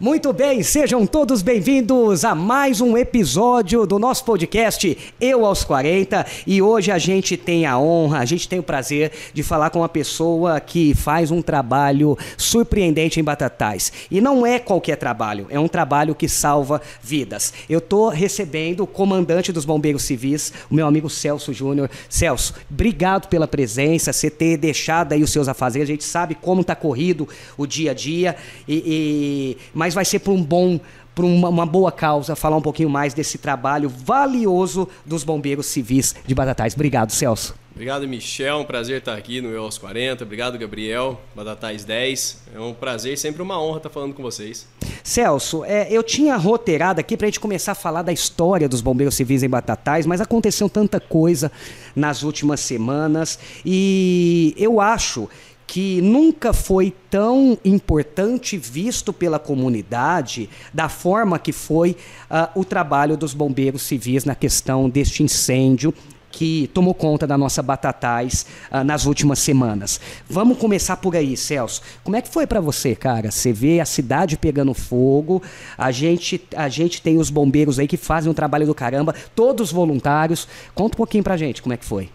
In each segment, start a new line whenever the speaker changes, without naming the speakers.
Muito bem, sejam todos bem-vindos a mais um episódio do nosso podcast Eu aos 40 e hoje a gente tem a honra, a gente tem o prazer de falar com uma pessoa que faz um trabalho surpreendente em Batatais. E não é qualquer trabalho, é um trabalho que salva vidas. Eu tô recebendo o comandante dos Bombeiros Civis, o meu amigo Celso Júnior. Celso, obrigado pela presença, você ter deixado aí os seus afazeres, a gente sabe como tá corrido o dia a dia e, e mas vai ser por um bom por uma, uma, boa causa, falar um pouquinho mais desse trabalho valioso dos bombeiros civis de Batatais. Obrigado, Celso.
Obrigado, Michel. Um prazer estar aqui no Eu aos 40. Obrigado, Gabriel. Batatais 10. É um prazer, sempre uma honra estar falando com vocês.
Celso, é, eu tinha roteirado aqui para a gente começar a falar da história dos bombeiros civis em Batatais, mas aconteceu tanta coisa nas últimas semanas e eu acho que nunca foi tão importante visto pela comunidade da forma que foi uh, o trabalho dos bombeiros civis na questão deste incêndio que tomou conta da nossa Batatais uh, nas últimas semanas. Vamos começar por aí, Celso. Como é que foi para você, cara? Você vê a cidade pegando fogo, a gente, a gente tem os bombeiros aí que fazem um trabalho do caramba, todos voluntários. Conta um pouquinho pra gente como é que foi.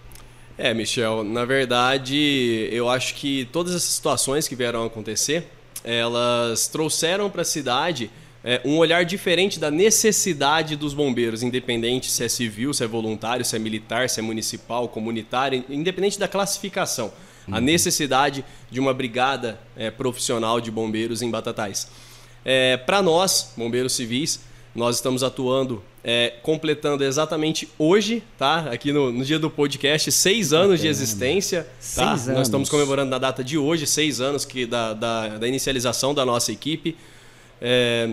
É, Michel, na verdade, eu acho que todas essas situações que vieram a acontecer, elas trouxeram para a cidade é, um olhar diferente da necessidade dos bombeiros, independente se é civil, se é voluntário, se é militar, se é municipal, comunitário, independente da classificação. Uhum. A necessidade de uma brigada é, profissional de bombeiros em Batatais. É, para nós, bombeiros civis, nós estamos atuando é, completando exatamente hoje, tá? Aqui no, no dia do podcast, seis anos de existência. Tá? Anos. Nós estamos comemorando na data de hoje, seis anos que da, da, da inicialização da nossa equipe. É,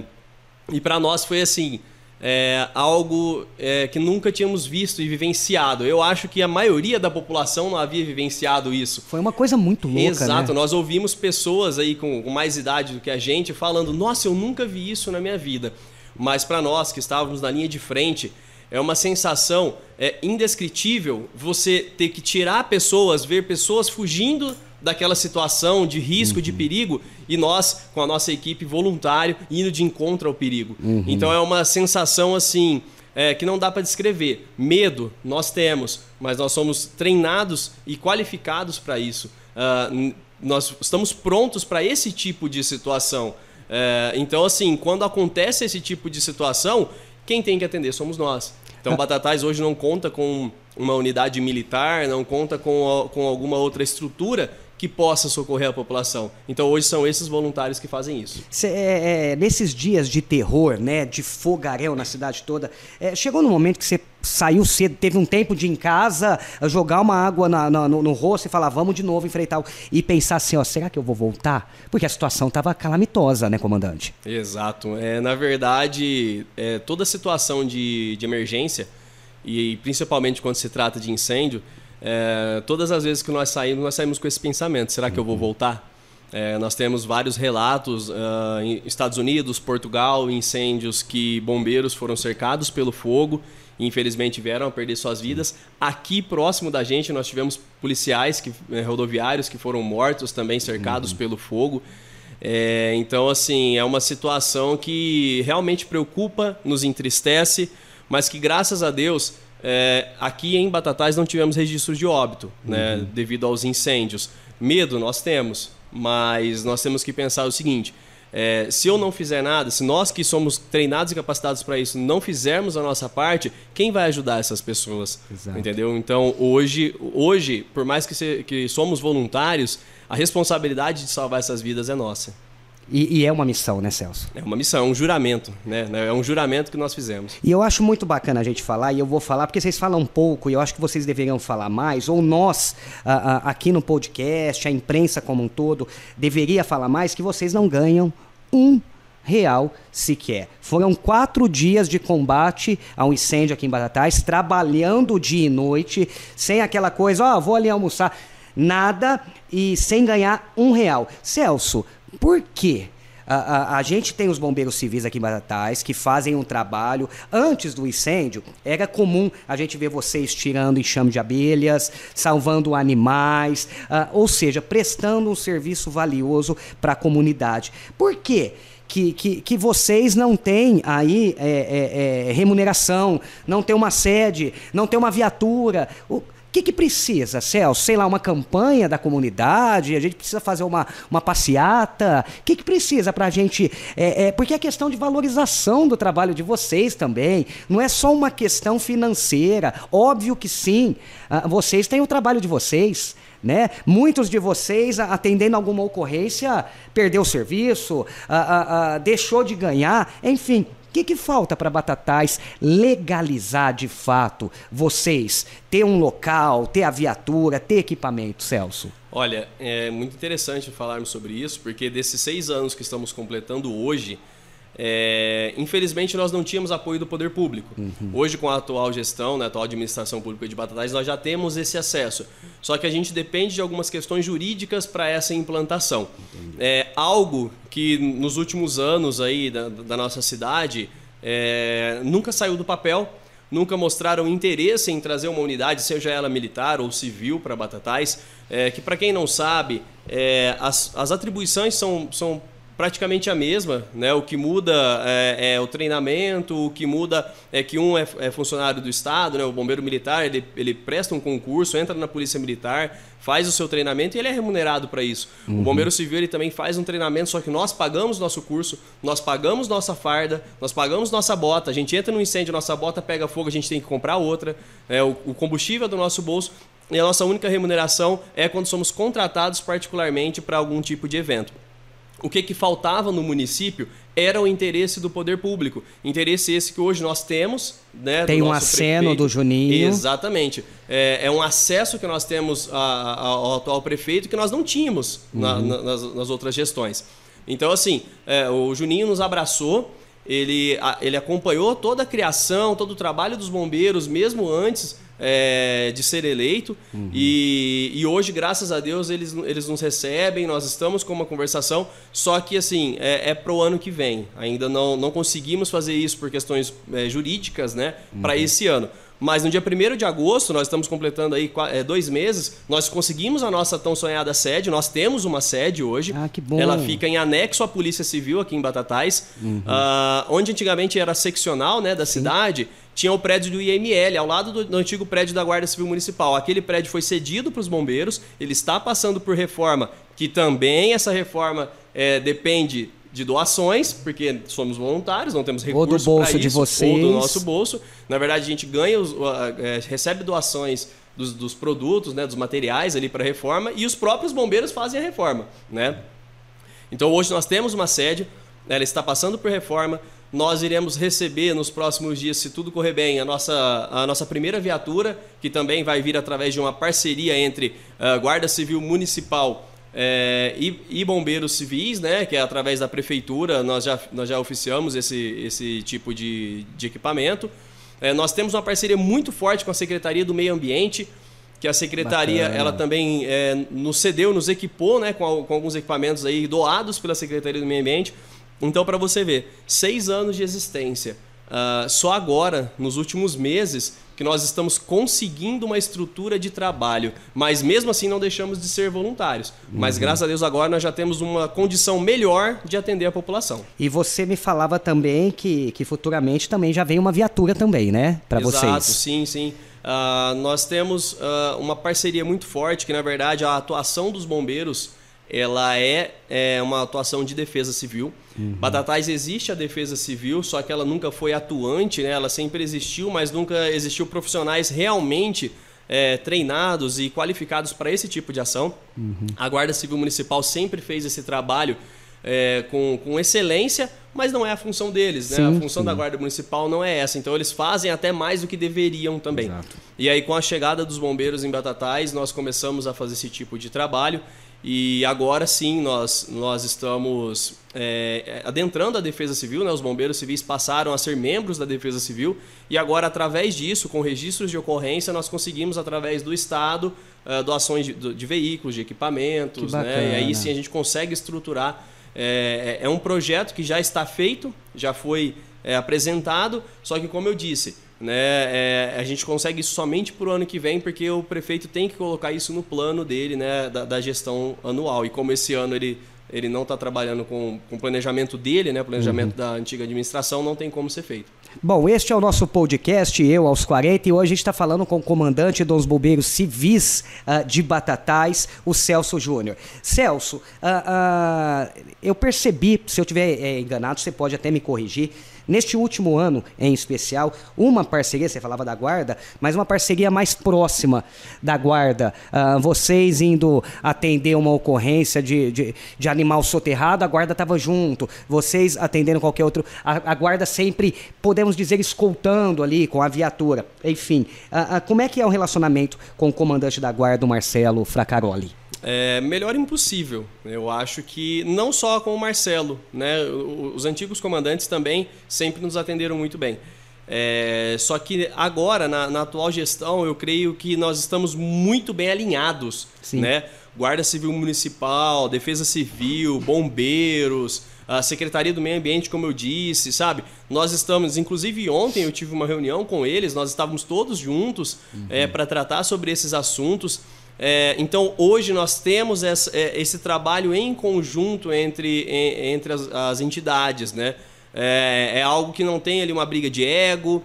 e para nós foi assim. É, algo é, que nunca tínhamos visto e vivenciado. Eu acho que a maioria da população não havia vivenciado isso.
Foi uma coisa muito louca.
Exato,
né?
nós ouvimos pessoas aí com, com mais idade do que a gente falando: Nossa, eu nunca vi isso na minha vida mas para nós que estávamos na linha de frente, é uma sensação é, indescritível você ter que tirar pessoas, ver pessoas fugindo daquela situação de risco, uhum. de perigo, e nós, com a nossa equipe voluntário, indo de encontro ao perigo. Uhum. Então é uma sensação assim. É, que não dá para descrever. Medo nós temos, mas nós somos treinados e qualificados para isso. Uh, nós estamos prontos para esse tipo de situação. É, então, assim, quando acontece esse tipo de situação, quem tem que atender somos nós. Então, Batatais hoje não conta com uma unidade militar, não conta com, com alguma outra estrutura que possa socorrer a população. Então hoje são esses voluntários que fazem isso.
Cê, é, é, nesses dias de terror, né, de fogaréu na cidade toda, é, chegou no momento que você saiu cedo, teve um tempo de ir em casa, jogar uma água na, na, no, no, rosto e falar, vamos de novo enfrentar e pensar assim, ó, será que eu vou voltar? Porque a situação estava calamitosa, né, comandante?
Exato. É, na verdade, é, toda situação de, de emergência e principalmente quando se trata de incêndio é, todas as vezes que nós saímos, nós saímos com esse pensamento: será que eu vou uhum. voltar? É, nós temos vários relatos uh, em Estados Unidos, Portugal, incêndios que bombeiros foram cercados pelo fogo e infelizmente vieram a perder suas vidas. Aqui próximo da gente nós tivemos policiais que, eh, rodoviários que foram mortos também cercados uhum. pelo fogo. É, então assim é uma situação que realmente preocupa, nos entristece, mas que graças a Deus é, aqui em Batatais não tivemos registros de óbito, né, uhum. devido aos incêndios. Medo nós temos, mas nós temos que pensar o seguinte: é, se eu não fizer nada, se nós que somos treinados e capacitados para isso não fizermos a nossa parte, quem vai ajudar essas pessoas? Exato. Entendeu? Então hoje, hoje, por mais que, se, que somos voluntários, a responsabilidade de salvar essas vidas é nossa.
E, e, é uma missão, né, Celso?
É uma missão, é um juramento, né? É um juramento que nós fizemos.
E eu acho muito bacana a gente falar, e eu vou falar porque vocês falam um pouco, e eu acho que vocês deveriam falar mais, ou nós, aqui no podcast, a imprensa como um todo, deveria falar mais que vocês não ganham um real sequer. Foram quatro dias de combate ao incêndio aqui em Batatais, trabalhando dia e noite, sem aquela coisa, ó, oh, vou ali almoçar. Nada e sem ganhar um real. Celso, por quê? A, a, a, gente tem os bombeiros civis aqui em Batatais que fazem um trabalho. Antes do incêndio, era comum a gente ver vocês tirando enxame de abelhas, salvando animais, uh, ou seja, prestando um serviço valioso para a comunidade. Por quê? que, que, que vocês não têm aí é, é, é, remuneração, não tem uma sede, não tem uma viatura. O, o que, que precisa, Celso? Sei lá, uma campanha da comunidade? A gente precisa fazer uma, uma passeata? O que, que precisa para a gente. É, é, porque é questão de valorização do trabalho de vocês também. Não é só uma questão financeira. Óbvio que sim. Ah, vocês têm o trabalho de vocês. Né? Muitos de vocês, atendendo alguma ocorrência, perdeu o serviço, a, a, deixou de ganhar, enfim. O que, que falta para Batatais legalizar de fato vocês? Ter um local, ter a viatura, ter equipamento, Celso?
Olha, é muito interessante falarmos sobre isso, porque desses seis anos que estamos completando hoje, é, infelizmente, nós não tínhamos apoio do poder público. Uhum. Hoje, com a atual gestão, né, a atual administração pública de Batatais, nós já temos esse acesso. Só que a gente depende de algumas questões jurídicas para essa implantação. É algo que nos últimos anos aí da, da nossa cidade é, nunca saiu do papel, nunca mostraram interesse em trazer uma unidade, seja ela militar ou civil, para Batatais. É, que, para quem não sabe, é, as, as atribuições são, são praticamente a mesma, né? O que muda é, é, o treinamento, o que muda é que um é, é, funcionário do Estado, né? O bombeiro militar, ele, ele presta um concurso, entra na polícia militar, faz o seu treinamento e ele é remunerado para isso. Uhum. O bombeiro civil, ele também faz um treinamento, só que nós pagamos nosso curso, nós pagamos nossa farda, nós pagamos nossa bota, a gente entra no incêndio, nossa bota pega fogo, a gente tem que comprar outra, é, o, o combustível é do nosso bolso, e a nossa única remuneração é quando somos contratados particularmente para algum tipo de evento o que, que faltava no município era o interesse do poder público. Interesse esse que hoje nós temos. Né,
Tem um aceno prefeito. do Juninho.
Exatamente. É, é, um acesso que nós temos a, a, ao atual prefeito que nós não tínhamos uhum. na, na, nas, nas, outras gestões. Então, assim, é, o Juninho nos abraçou, ele, a, ele acompanhou toda a criação, todo o trabalho dos bombeiros, mesmo antes é, de ser eleito. Uhum. E, e hoje, graças a Deus, eles, eles nos recebem, nós estamos com uma conversação, só que assim, é, é para o ano que vem. Ainda não, não conseguimos fazer isso por questões é, jurídicas, né, uhum. para esse ano. Mas no dia 1 de agosto, nós estamos completando aí é, dois meses, nós conseguimos a nossa tão sonhada sede, nós temos uma sede hoje.
Ah, que bom.
Ela fica em anexo à Polícia Civil aqui em Batatais, uhum. uh, onde antigamente era seccional né, da Sim. cidade tinha o prédio do IML, ao lado do, do, antigo prédio da Guarda Civil Municipal. Aquele prédio foi cedido para os bombeiros, ele está passando por reforma, que também essa reforma é, depende de doações, porque somos voluntários, não temos recursos
Ou do bolso de vocês.
Ou do nosso bolso. Na verdade, a gente ganha, os, é, recebe doações dos, dos, produtos, né, dos materiais ali para a reforma, e os próprios bombeiros fazem a reforma. Né? Então hoje nós temos uma sede, ela está passando por reforma, nós iremos receber nos próximos dias, se tudo correr bem, a nossa, a nossa primeira viatura, que também vai vir através de uma parceria entre a uh, Guarda Civil Municipal é, e, e, bombeiros civis, né, que é através da prefeitura, nós já, nós já oficiamos esse, esse tipo de, de equipamento. É, nós temos uma parceria muito forte com a Secretaria do Meio Ambiente, que a secretaria Bacana. ela também é, nos cedeu, nos equipou né, com, com alguns equipamentos aí doados pela Secretaria do Meio Ambiente então, para você ver, seis anos de existência. Uh, só agora, nos últimos meses, que nós estamos conseguindo uma estrutura de trabalho. Mas mesmo assim não deixamos de ser voluntários. Uhum. Mas graças a Deus agora nós já temos uma condição melhor de atender a população.
E você me falava também que, que futuramente também já vem uma viatura também, né? Para vocês. Exato,
sim, sim. Uh, nós temos uh, uma parceria muito forte que, na verdade, a atuação dos bombeiros ela é, é uma atuação de defesa civil. Uhum. Batatais existe a defesa civil, só que ela nunca foi atuante, né? ela sempre existiu, mas nunca existiu profissionais realmente é, treinados e qualificados para esse tipo de ação. Uhum. A Guarda Civil Municipal sempre fez esse trabalho é, com, com excelência, mas não é a função deles, né? Sim, a função sim. da Guarda Municipal não é essa. Então eles fazem até mais do que deveriam também. Exato. E aí, com a chegada dos bombeiros em Batatais, nós começamos a fazer esse tipo de trabalho. E agora sim nós, nós estamos é, adentrando a Defesa Civil, né? os bombeiros civis passaram a ser membros da Defesa Civil e agora, através disso, com registros de ocorrência, nós conseguimos, através do Estado, uh, doações de, de, veículos, de equipamentos, né? e aí sim a gente consegue estruturar. É, é, é um projeto que já está feito, já foi é, apresentado, só que, como eu disse, né? É, a gente consegue isso somente para o ano que vem, porque o prefeito tem que colocar isso no plano dele, né, da, da, gestão anual. E como esse ano ele ele não está trabalhando com, com o planejamento dele, né, planejamento uhum. da antiga administração, não tem como ser feito.
Bom, este é o nosso podcast, Eu aos 40, e hoje a gente está falando com o comandante dos bombeiros civis uh, de Batatais, o Celso Júnior. Celso, uh, uh, eu percebi, se eu estiver é, enganado, você pode até me corrigir, Neste último ano, em especial, uma parceria, você falava da guarda, mas uma parceria mais próxima da guarda. Uh, vocês indo atender uma ocorrência de, de, de animal soterrado, a guarda estava junto. Vocês atendendo qualquer outro. A, a, guarda sempre, podemos dizer, escoltando ali com a viatura. Enfim, uh, uh, como é que é o relacionamento com o comandante da guarda, o Marcelo Fracaroli?
É, melhor impossível. Eu acho que não só com o Marcelo, né? Os antigos comandantes também sempre nos atenderam muito bem. É, só que agora, na, na, atual gestão, eu creio que nós estamos muito bem alinhados, Sim. né? Guarda Civil Municipal, Defesa Civil, Bombeiros, a Secretaria do Meio Ambiente, como eu disse, sabe? Nós estamos, inclusive ontem eu tive uma reunião com eles, nós estávamos todos juntos uhum. é, para tratar sobre esses assuntos. É, então, hoje nós temos é, esse trabalho em conjunto entre, entre as, as, entidades. Né? É, é, algo que não tem ali uma briga de ego,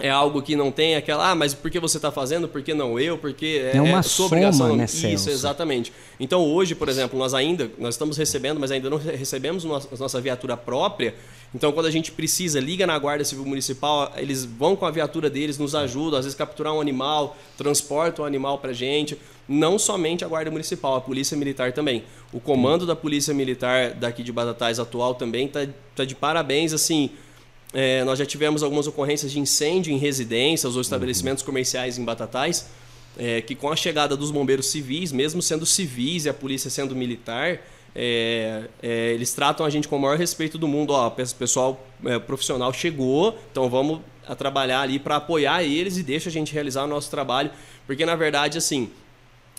é algo que não tem aquela, ah, mas por que você está fazendo, por que não eu, porque
é, é uma é sua soma, obrigação. Né,
Isso, exatamente. Então hoje, por exemplo, nós ainda, nós estamos recebendo, mas ainda não recebemos a nossa viatura própria, então, quando a gente precisa, liga na Guarda Civil Municipal, eles vão com a viatura deles, nos ajudam, às vezes capturar um animal, transportam o animal para gente. Não somente a Guarda Municipal, a Polícia Militar também. O comando da Polícia Militar daqui de Batatais atual também está tá de parabéns, assim. É, nós já tivemos algumas ocorrências de incêndio em residências ou estabelecimentos comerciais em Batatais, é, que com a chegada dos bombeiros civis, mesmo sendo civis e a polícia sendo militar, é, é, eles tratam a gente com o maior respeito do mundo. Ó, o pessoal é, profissional chegou, então vamos a trabalhar ali para apoiar eles e deixa a gente realizar o nosso trabalho. Porque, na verdade, assim,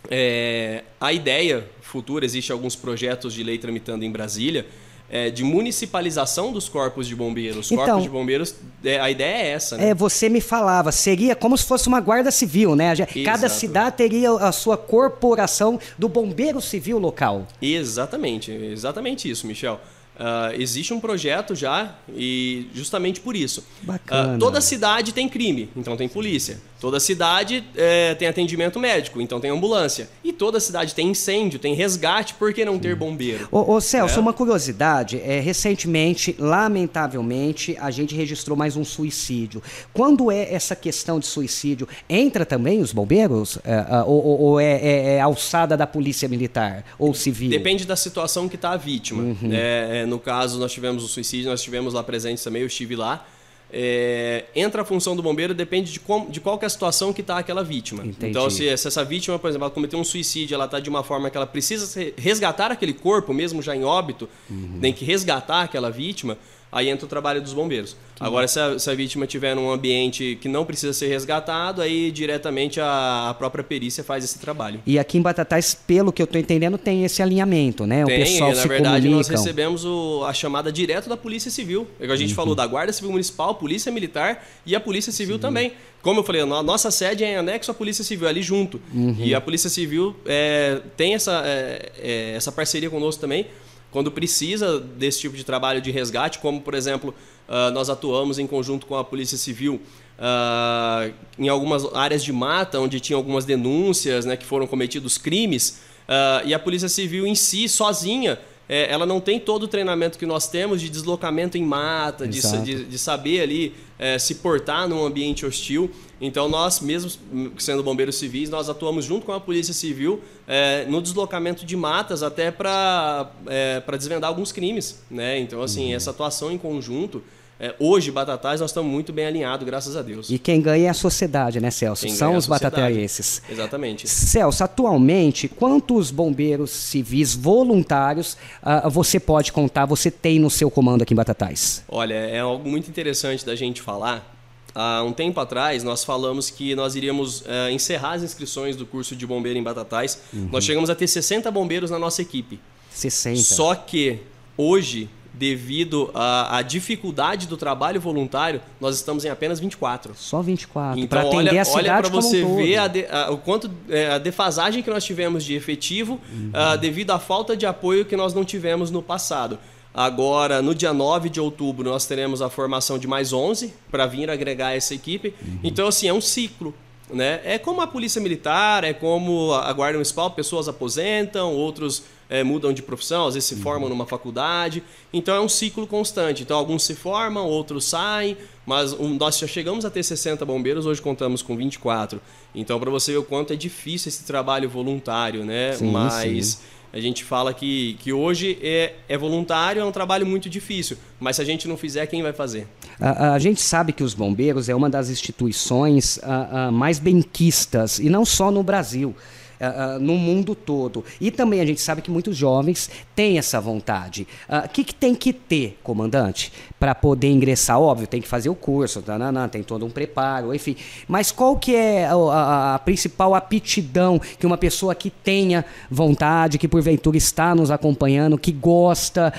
é, a ideia futura, existe alguns projetos de lei tramitando em Brasília, é, de municipalização dos corpos de bombeiros. Os então, corpos de bombeiros, é, a ideia é essa, né?
É, você me falava, seria como se fosse uma guarda civil, né? Cada Exato. cidade teria a sua corporação do bombeiro civil local.
Exatamente, exatamente isso, Michel. Uh, existe um projeto já e justamente por isso.
Bacana.
Uh, toda cidade tem crime, então tem polícia. Toda cidade é, tem atendimento médico, então tem ambulância. E toda cidade tem incêndio, tem resgate, por que não ter bombeiro?
Ô, ô Celso, é? uma curiosidade. É, recentemente, lamentavelmente, a gente registrou mais um suicídio. Quando é essa questão de suicídio, entra também os bombeiros? É, é ou, ou é, é, alçada da polícia militar ou civil?
Depende da situação que está a vítima. Uhum. É, no caso, nós tivemos o suicídio, nós tivemos lá presentes também, eu estive lá. É, entra a função do bombeiro depende de, com, de qual é a situação que está aquela vítima. Entendi. Então, se, se, essa vítima, por exemplo, ela cometeu um suicídio, ela está de uma forma que ela precisa resgatar aquele corpo, mesmo já em óbito, uhum. tem que resgatar aquela vítima, aí entra o trabalho dos bombeiros. Que Agora, se a, se a, vítima estiver num ambiente que não precisa ser resgatado, aí diretamente a, a, própria perícia faz esse trabalho.
E aqui em Batatais, pelo que eu estou entendendo, tem esse alinhamento, né?
Tem,
o pessoal
na
se
verdade,
comunicam.
nós recebemos o, a chamada direto da Polícia Civil. É a gente uhum. falou da Guarda Civil Municipal, Polícia Militar e a Polícia Civil Sim. também. Como eu falei, a nossa sede é em anexo à Polícia Civil, ali junto. Uhum. E a Polícia Civil é, tem essa, é, é essa parceria conosco também quando precisa desse tipo de trabalho de resgate, como por exemplo, uh, nós atuamos em conjunto com a Polícia Civil uh, em algumas áreas de mata, onde tinha algumas denúncias né, que foram cometidos crimes, uh, e a Polícia Civil em si, sozinha, é, ela não tem todo o treinamento que nós temos de deslocamento em mata, de, de, de, saber ali é, se portar num ambiente hostil. Então nós, mesmo sendo bombeiros civis, nós atuamos junto com a Polícia Civil é, no deslocamento de matas até para é, desvendar alguns crimes. Né? Então, assim, uhum. essa atuação em conjunto é, hoje, Batatais, nós estamos muito bem alinhados, graças a Deus.
E quem ganha é a sociedade, né, Celso? Quem São os batataenses.
Exatamente.
Celso, atualmente, quantos bombeiros civis voluntários uh, você pode contar, você tem no seu comando aqui em Batatais?
Olha, é algo muito interessante da gente falar. Há um tempo atrás, nós falamos que nós iríamos uh, encerrar as inscrições do curso de bombeiro em Batatais. Uhum. Nós chegamos a ter 60 bombeiros na nossa equipe.
60.
Só que hoje devido à, dificuldade do trabalho voluntário, nós estamos em apenas 24.
Só 24.
Então, para atender olha, a cidade olha para você um ver a de, a, o quanto é, a defasagem que nós tivemos de efetivo uhum. uh, devido à falta de apoio que nós não tivemos no passado. Agora, no dia 9 de outubro, nós teremos a formação de mais 11 para vir agregar essa equipe. Uhum. Então, assim, é um ciclo. Né? É como a polícia militar, é como a guarda municipal, pessoas aposentam, outros é, mudam de profissão, às vezes se uhum. formam numa faculdade. Então é um ciclo constante. Então alguns se formam, outros saem, mas um, nós já chegamos a ter 60 bombeiros, hoje contamos com 24. Então para você ver o quanto é difícil esse trabalho voluntário, né? Sim, mas sim. A gente fala que, que hoje é, é voluntário, é um trabalho muito difícil, mas se a gente não fizer, quem vai fazer?
A, a gente sabe que os bombeiros é uma das instituições a, a mais benquistas, e não só no Brasil uh, no mundo todo. E também a gente sabe que muitos jovens têm essa vontade. O uh, que, que tem que ter, comandante, para poder ingressar? Óbvio, tem que fazer o curso, tanana, tem todo um preparo, enfim. Mas qual que é a, a, a principal aptidão que uma pessoa que tenha vontade, que porventura está nos acompanhando, que gosta,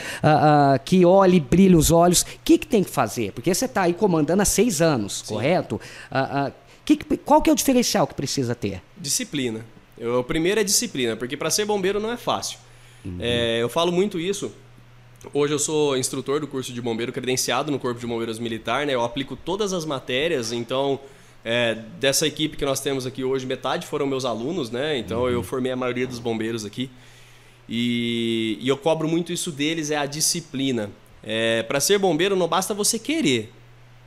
que olhe e brilha os olhos, o que, que tem que fazer? Porque você está aí comandando há seis anos, Sim. correto? Que, qual que é o diferencial que precisa ter?
Disciplina. Eu, o primeiro é disciplina, porque para ser bombeiro não é fácil. Uhum. É, eu falo muito isso. Hoje eu sou instrutor do curso de bombeiro credenciado no Corpo de Bombeiros Militar, né? Eu aplico todas as matérias, então é, dessa equipe que nós temos aqui hoje, metade foram meus alunos, né? Então uhum. eu formei a maioria dos bombeiros aqui. E, e eu cobro muito isso deles, é a disciplina. É, para ser bombeiro não basta você querer,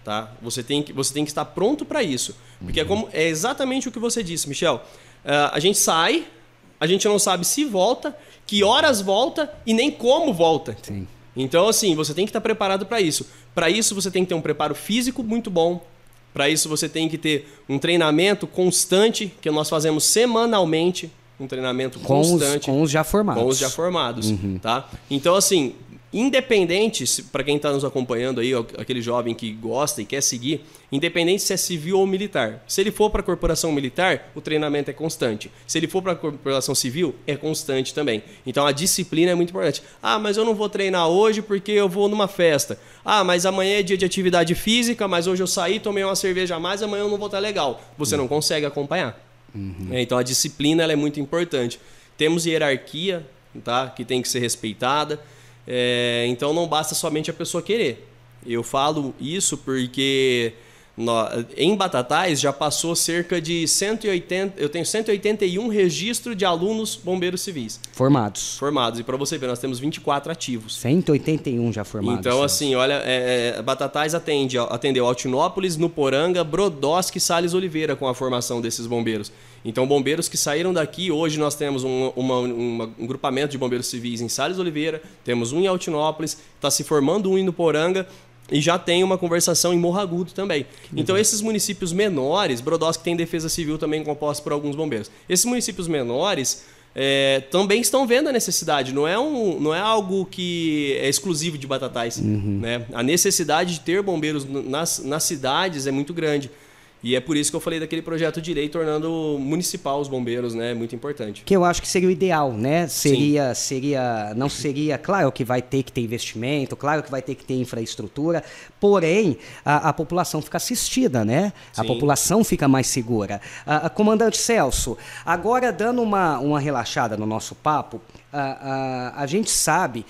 tá? Você tem que, você tem que estar pronto para isso. Porque é uhum. é, como, é exatamente o que você disse, Michel. Uh, a gente sai, a gente não sabe se volta, que horas volta e nem como volta. Sim. Então, assim, você tem que estar preparado para isso. Para isso, você tem que ter um preparo físico muito bom. Para isso, você tem que ter um treinamento constante, que nós fazemos semanalmente. Um treinamento
com
constante.
Os, com os já formados.
Com os já formados, uhum. tá? Então, assim, Independente, para quem está nos acompanhando aí, aquele jovem que gosta e quer seguir, independente se é civil ou militar. Se ele for para a corporação militar, o treinamento é constante. Se ele for para a corporação civil, é constante também. Então a disciplina é muito importante. Ah, mas eu não vou treinar hoje porque eu vou numa festa. Ah, mas amanhã é dia de atividade física, mas hoje eu saí, tomei uma cerveja a mais, amanhã eu não vou estar legal. Você não consegue acompanhar. Uhum. É, então a disciplina é muito importante. Temos hierarquia, tá? Que tem que ser respeitada. É, então não basta somente a pessoa querer. Eu falo isso porque no, em Batatais já passou cerca de 180, eu tenho 181 registros de alunos bombeiros civis.
Formados.
Formados. E para você ver, nós temos 24 ativos.
181 já formados.
Então, assim, olha, é, é, Batatais atende, atendeu Altinópolis, Nuporanga, Brodowski e Salles Oliveira com a formação desses bombeiros. Então, bombeiros que saíram daqui, hoje nós temos um, uma, uma, um grupamento de bombeiros civis em Salles Oliveira, temos um em Altinópolis, está se formando um em Nuporanga e já tem uma conversação em Morro Agudo também. Então, esses municípios menores, Brodowski tem defesa civil também composta por alguns bombeiros. Esses municípios menores é, também estão vendo a necessidade. Não é, um, não é algo que é exclusivo de Batatais. Uhum. Né? A necessidade de ter bombeiros nas, nas cidades é muito grande. E é por isso que eu falei daquele projeto de lei tornando municipal os bombeiros, né? Muito importante.
Que eu acho que seria o ideal, né? Seria, Sim. seria, não seria, claro que vai ter que ter investimento, claro que vai ter que ter infraestrutura, porém a, a população fica assistida, né? Sim. A população fica mais segura. A, a, comandante Celso, agora dando uma, uma relaxada no nosso papo, a, a gente sabe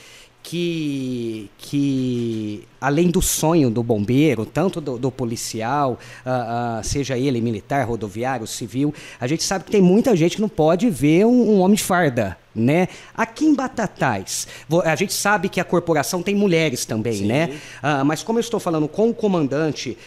que, que além do sonho do bombeiro, tanto do, do policial, uh, uh, seja ele militar, rodoviário, civil, a gente sabe que tem muita gente que não pode ver um, um homem de farda. Né? Aqui em Batatais, a gente sabe que a corporação tem mulheres também, Sim. né? Uh, mas como eu estou falando com o comandante,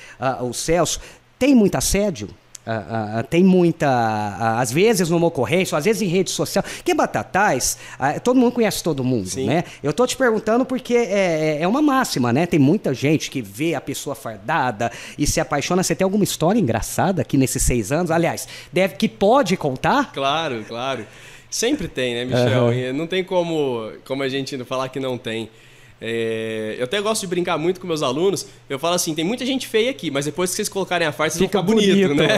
o Celso, tem muito assédio? Uh, uh, tem muita. Uh, às vezes numa ocorrência, às vezes em rede social. Que Batatais, todo mundo conhece todo mundo, Sim. né? Eu tô te perguntando porque é, é, é uma máxima, né? Tem muita gente que vê a pessoa fardada e se apaixona. Você tem alguma história engraçada aqui nesses seis anos? Aliás, deve que pode contar?
Claro, claro. Sempre tem, né, Michel? Uhum. Não tem como, como a gente falar que não tem. É, eu até gosto de brincar muito com meus alunos. Eu falo assim: tem muita gente feia aqui, mas depois que vocês colocarem a farsa, fica bonito, bonito né?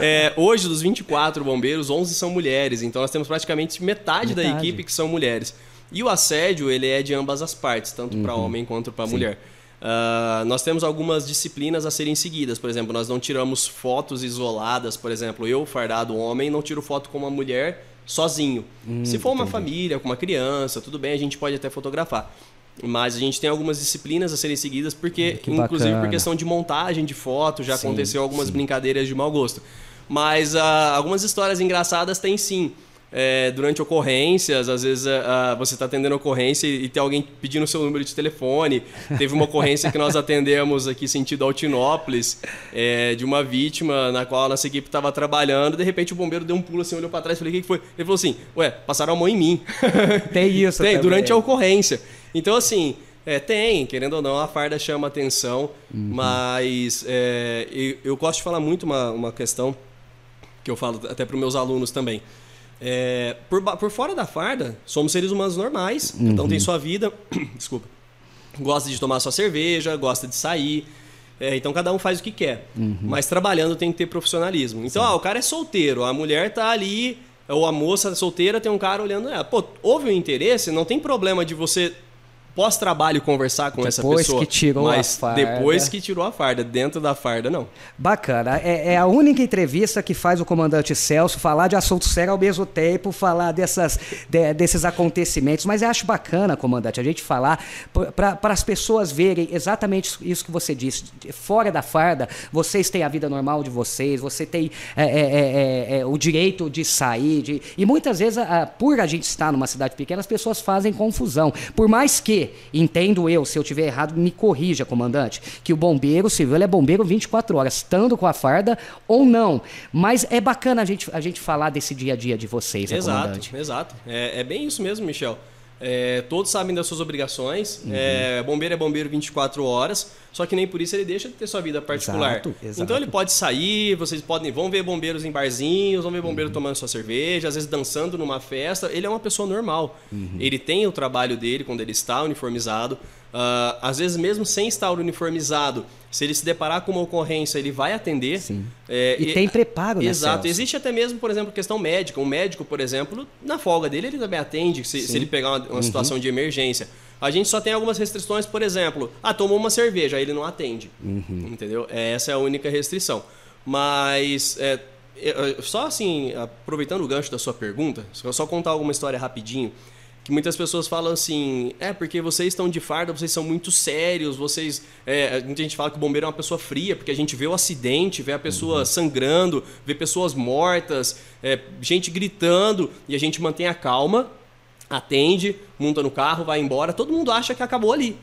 é, hoje, dos 24 bombeiros, 11 são mulheres. Então nós temos praticamente metade, metade. da equipe que são mulheres. E o assédio, ele é de ambas as partes, tanto para
Uhum.
homem quanto para mulher. Ah, nós temos algumas disciplinas a serem seguidas. Por exemplo, nós não tiramos fotos isoladas. Por exemplo, eu, fardado homem, não tiro foto com uma mulher sozinho.
Hum,
Se for uma família, com uma criança, tudo bem, a gente pode até fotografar. Mas a gente tem algumas disciplinas a serem seguidas, porque,
Que
inclusive
bacana.
por questão de montagem de foto, já
Sim,
aconteceu algumas
sim.
brincadeiras de mau gosto. Mas ah, algumas histórias engraçadas tem sim. É, durante ocorrências, às vezes ah, ah, você está atendendo a ocorrência e, e tem alguém pedindo o seu número de telefone. Teve uma ocorrência que nós atendemos aqui sentido Altinópolis, é, de uma vítima na qual a nossa equipe estava trabalhando. De repente o bombeiro deu um pulo assim, olhou para trás e falei: o que que foi? Ele falou assim: ué, passaram a mão em mim.
Tem isso
Tem,
também.
durante a ocorrência. Então, assim, é, tem, querendo ou não, a farda chama atenção,
Uhum.
mas é, eu, eu gosto de falar muito uma, uma questão que eu falo até para os meus alunos também. É, por, por fora da farda, somos seres humanos normais, um
Uhum.
tem sua vida, desculpa, gosta de tomar sua cerveja, gosta de sair, é, então cada um faz o que quer.
Uhum.
Mas trabalhando tem que ter profissionalismo. Então, ah, o cara é solteiro, a mulher tá ali, ou a moça solteira tem um cara olhando ela. Pô, houve um interesse, não tem problema de você pós-trabalho conversar com essa
Depois
pessoa.
que tirou a
mas
farda.
depois que tirou a farda, dentro da farda não.
Bacana. É, é a única entrevista que faz o comandante Celso falar de assunto sério ao mesmo tempo, falar dessas, de- desses acontecimentos. Mas eu acho bacana, comandante, a gente falar para as pessoas verem exatamente isso que você disse. Fora da farda, vocês têm a vida normal de vocês, você tem é, é, é, é, é, o direito de sair. de- e muitas vezes, a- a- por a gente estar numa cidade pequena, as pessoas fazem confusão. Por mais que, entendo eu, se eu tiver errado, me corrija, comandante, que o bombeiro civil ele é bombeiro 24 horas, estando com a farda ou não. Mas é bacana a gente, a gente falar desse dia a dia de vocês, né,
Exato,
comandante?
exato. É, é bem isso mesmo, Michel. É, todos sabem das suas obrigações.
Uhum.
É, bombeiro é bombeiro 24 horas, só que nem por isso ele deixa de ter sua vida particular.
Exato, exato.
Então ele pode sair, vocês podem vão ver bombeiros em barzinhos, vão ver
Uhum.
bombeiro tomando sua cerveja, às vezes dançando numa festa. Ele é uma pessoa normal.
Uhum.
Ele tem o trabalho dele quando ele está uniformizado. Ah, às vezes mesmo sem estar uniformizado, se ele se deparar com uma ocorrência, ele vai atender.
Sim.
É,
E tem preparo, né,
Exato.
Celso?
Existe até mesmo, por exemplo, questão médica. Um médico, por exemplo, na folga dele, ele também atende se, se ele pegar uma, uma situação de emergência. A gente só tem algumas restrições, por exemplo, ah, tomou uma cerveja, aí ele não atende. Entendeu? É, Essa é a única restrição. Mas, é, só assim, aproveitando o gancho da sua pergunta, só contar alguma história rapidinho. Que muitas pessoas falam assim, é porque vocês estão de farda, vocês são muito sérios, vocês. É, muita gente fala que o bombeiro é uma pessoa fria, porque a gente vê o acidente, vê a pessoa sangrando, vê pessoas mortas, é, gente gritando, e a gente mantém a calma, atende, monta no carro, vai embora, todo mundo acha que acabou ali.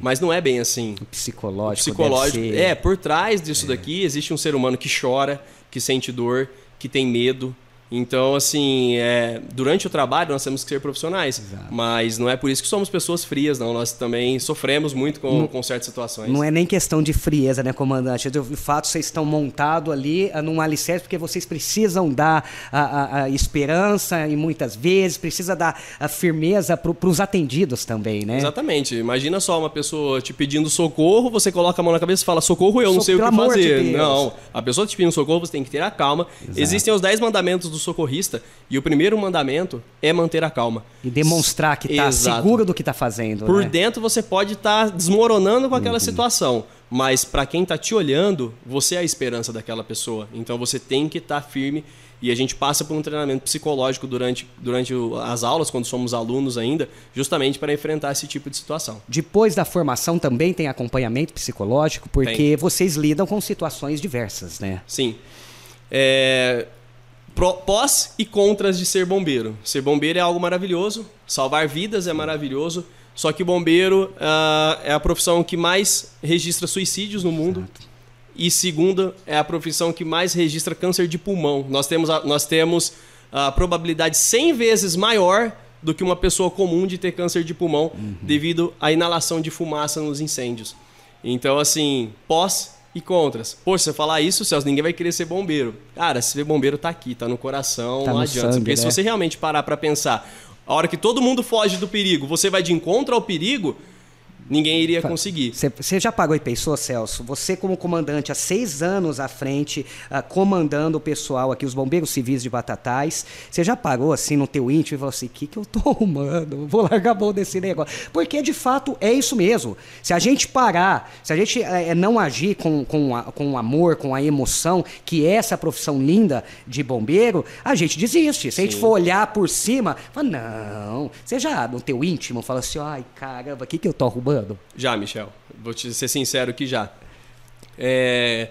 Mas não é bem assim
Psicológico.
psicológico.
deve ser-
É, por trás disso daqui existe um ser humano que chora, que sente dor, que tem medo. Então, assim, é, durante o trabalho nós temos que ser profissionais.
Exato.
Mas não é por isso que somos pessoas frias, não. Nós também sofremos muito com, com certas situações.
Não é nem questão de frieza, né, comandante? De fato, vocês estão montados ali ah, num alicerce porque vocês precisam dar a, a- a esperança e muitas vezes precisa dar a firmeza para os atendidos também, né?
Exatamente. Imagina só uma pessoa te pedindo socorro, você coloca a mão na cabeça e fala: socorro, eu não
So-
sei o que
de
fazer.
Deus.
não. A pessoa te pedindo socorro, você tem que ter a calma. Existem os 10 mandamentos do socorrista e o primeiro mandamento é manter a calma.
E demonstrar que está seguro do que está fazendo.
Por
né?
dentro você pode estar desmoronando com
Uhum.
aquela situação, mas para quem está te olhando, você é a esperança daquela pessoa. Então você tem que estar firme e a gente passa por um treinamento psicológico durante, durante as aulas, quando somos alunos ainda, justamente para enfrentar esse tipo de situação.
Depois da formação também tem acompanhamento psicológico, porque
Tem.
vocês lidam com situações diversas, né?
Sim. É, pró- Pós e contras de ser bombeiro. Ser bombeiro é algo maravilhoso, salvar vidas é maravilhoso, só que bombeiro ah, é a profissão que mais registra suicídios no mundo. E segunda, é a profissão que mais registra câncer de pulmão. Nós temos a, nós temos a probabilidade 100 vezes maior do que uma pessoa comum de ter câncer de pulmão devido à inalação de fumaça nos incêndios. Então, assim, pós e contras. Poxa, se você falar isso, Celso, ninguém vai querer ser bombeiro. Cara, ser bombeiro tá aqui, tá no coração,
Tá
não
no
adianta.
sangue,
Porque se
né?
você realmente parar pra pensar, a hora que todo mundo foge do perigo, você vai de encontro ao perigo, ninguém iria conseguir.
Você já pagou e pensou, Celso? Você como comandante há seis anos à frente, uh, comandando o pessoal aqui, os bombeiros civis de Batatais, você já pagou assim no teu íntimo e falou assim, o que, que eu tô arrumando? Vou largar a mão desse negócio. Porque de fato é isso mesmo. Se a gente parar, se a gente é, não agir com, com, a, com o amor, com a emoção, que é essa profissão linda de bombeiro, a gente desiste. Se Sim. a gente for olhar por cima, fala, não, você já no teu íntimo fala assim, ai caramba, o que, que eu tô arrumando?
Já, Michel. Vou te ser sincero que já. É,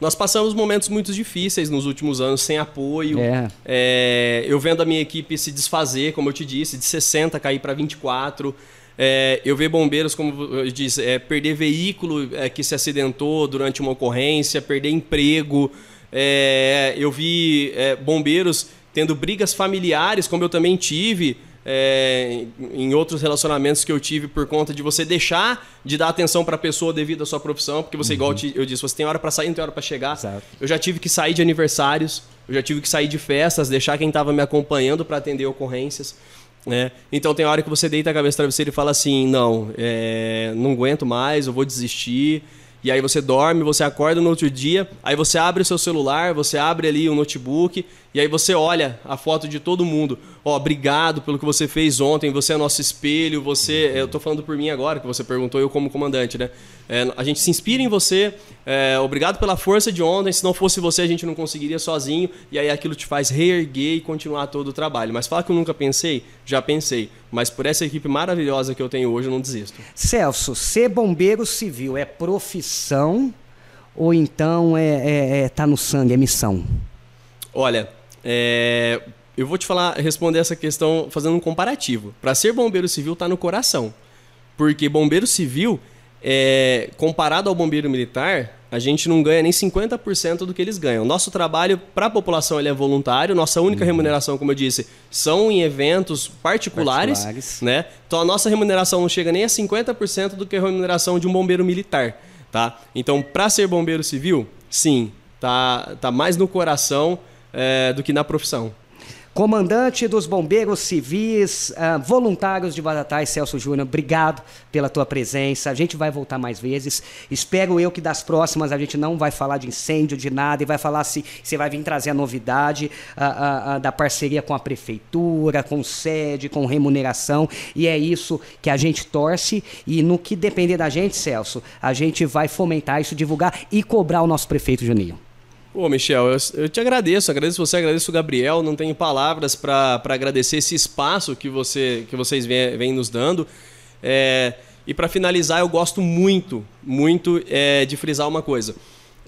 nós passamos momentos muito difíceis nos últimos anos, sem apoio. É. É, eu vendo a minha equipe se desfazer, como eu te disse, de 60 cair para 24. É, eu ver bombeiros, como eu disse, é, perder veículo é, que se acidentou durante uma ocorrência, perder emprego. É, eu vi é, bombeiros tendo brigas familiares, como eu também tive é, em outros relacionamentos que eu tive por conta de você deixar de dar atenção para a pessoa devido à sua profissão, porque você, uhum. igual eu disse, você tem hora para sair, não tem hora para chegar. Exato. Eu já tive que sair de aniversários, eu já tive que sair de festas, deixar quem estava me acompanhando para atender ocorrências. Né? Então tem hora que você deita a cabeça no travesseiro e fala assim, não, é, não aguento mais, eu vou desistir. E aí você dorme, você acorda no outro dia, aí você abre o seu celular, você abre ali o notebook e aí você olha a foto de todo mundo. Ó, oh, obrigado pelo que você fez ontem, você é nosso espelho, você. Eu tô falando por mim agora, que você perguntou, eu como comandante, né? É, a gente se inspira em você, é, obrigado pela força de ontem, se não fosse você a gente não conseguiria sozinho, e aí aquilo te faz reerguer e continuar todo o trabalho. Mas fala que eu nunca pensei, já pensei, mas por essa equipe maravilhosa que eu tenho hoje eu não desisto.
Celso, ser bombeiro civil é profissão ou então é, é, é tá no sangue, é missão?
Olha, é, eu vou te falar, responder essa questão fazendo um comparativo. Para ser bombeiro civil está no coração, porque bombeiro civil é, comparado ao bombeiro militar, a gente não ganha nem 50% do que eles ganham. Nosso trabalho para a população ele é voluntário, nossa única uhum. remuneração, como eu disse, são em eventos particulares, particulares, né? Então a nossa remuneração não chega nem a 50% do que a remuneração de um bombeiro militar, tá? Então, para ser bombeiro civil, sim, tá, tá mais no coração é, do que na profissão.
Comandante dos Bombeiros Civis, uh, voluntários de Batatais, Celso Júnior, obrigado pela tua presença. A gente vai voltar mais vezes. Espero eu que das próximas a gente não vai falar de incêndio, de nada, e vai falar se você vai vir trazer a novidade uh, uh, da parceria com a prefeitura, com sede, com remuneração. E é isso que a gente torce. E no que depender da gente, Celso, a gente vai fomentar isso, divulgar e cobrar o nosso prefeito Juninho.
Pô, Michel, eu, eu, te agradeço, agradeço você, agradeço o Gabriel. Não tenho palavras para agradecer esse espaço que, você, que vocês vêm, vêm nos dando. É, e para finalizar, eu gosto muito, muito é, de frisar uma coisa.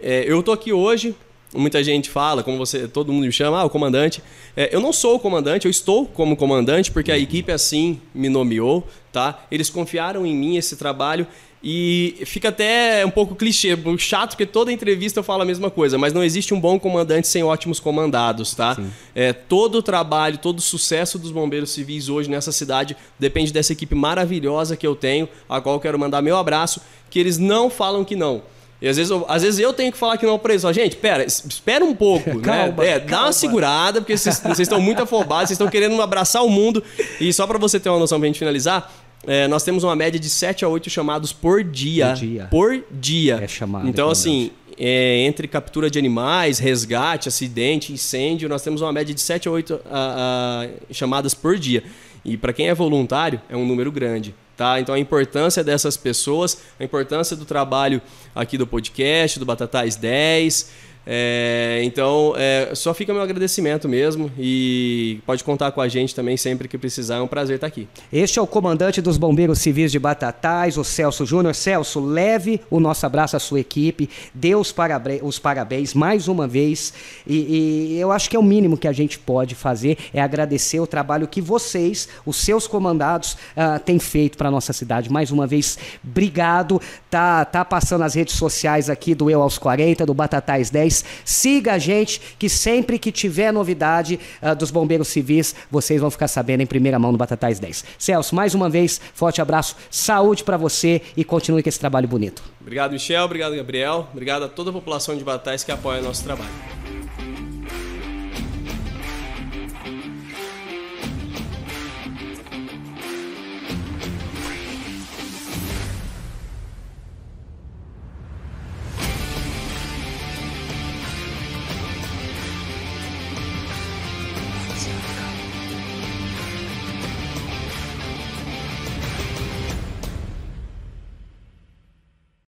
É, eu tô aqui hoje, muita gente fala, como você, todo mundo me chama, ah, o comandante. É, eu não sou o comandante, eu estou como comandante porque a equipe assim me nomeou, tá? Eles confiaram em mim esse trabalho e fica até um pouco clichê, chato, porque toda entrevista eu falo a mesma coisa, mas não existe um bom comandante sem ótimos comandados, tá? É, todo o trabalho, todo o sucesso dos bombeiros civis hoje nessa cidade depende dessa equipe maravilhosa que eu tenho, a qual eu quero mandar meu abraço, que eles não falam que não. E às vezes, eu, às vezes eu tenho que falar que não para eles. Gente, pera, espera um pouco, né? calma, né? É, dá uma segurada, porque vocês, vocês estão muito afobados, vocês estão querendo abraçar o mundo. E só para você ter uma noção pra gente finalizar, é, nós temos uma média de 7 a 8 chamados por dia. Por dia. Por dia. É chamado. Então, é assim, é, entre captura de animais, resgate, acidente, incêndio, nós temos uma média de 7 a 8 a, a, chamadas por dia. E para quem é voluntário, é um número grande. Tá? Então a importância dessas pessoas, a importância do trabalho aqui do podcast, do Batatais 10, é, então, é, só fica meu agradecimento mesmo e pode contar com a gente também sempre que precisar. É um prazer estar aqui.
Este é o comandante dos Bombeiros Civis de Batatais, o Celso Júnior. Celso, leve o nosso abraço à sua equipe, dê os, parabéns, os parabéns mais uma vez. E, e, eu acho que é o mínimo que a gente pode fazer é agradecer o trabalho que vocês, os seus comandados, uh, têm feito para nossa cidade. Mais uma vez, obrigado. Tá, tá passando as redes sociais aqui do Eu aos 40, do Batatais 10 Siga a gente, que sempre que tiver novidade uh, dos bombeiros civis, vocês vão ficar sabendo em primeira mão no Batatais 10. Celso, mais uma vez, forte abraço, saúde para você e continue com esse trabalho bonito.
Obrigado, Michel. Obrigado, Gabriel. Obrigado a toda a população de Batatais que apoia nosso trabalho.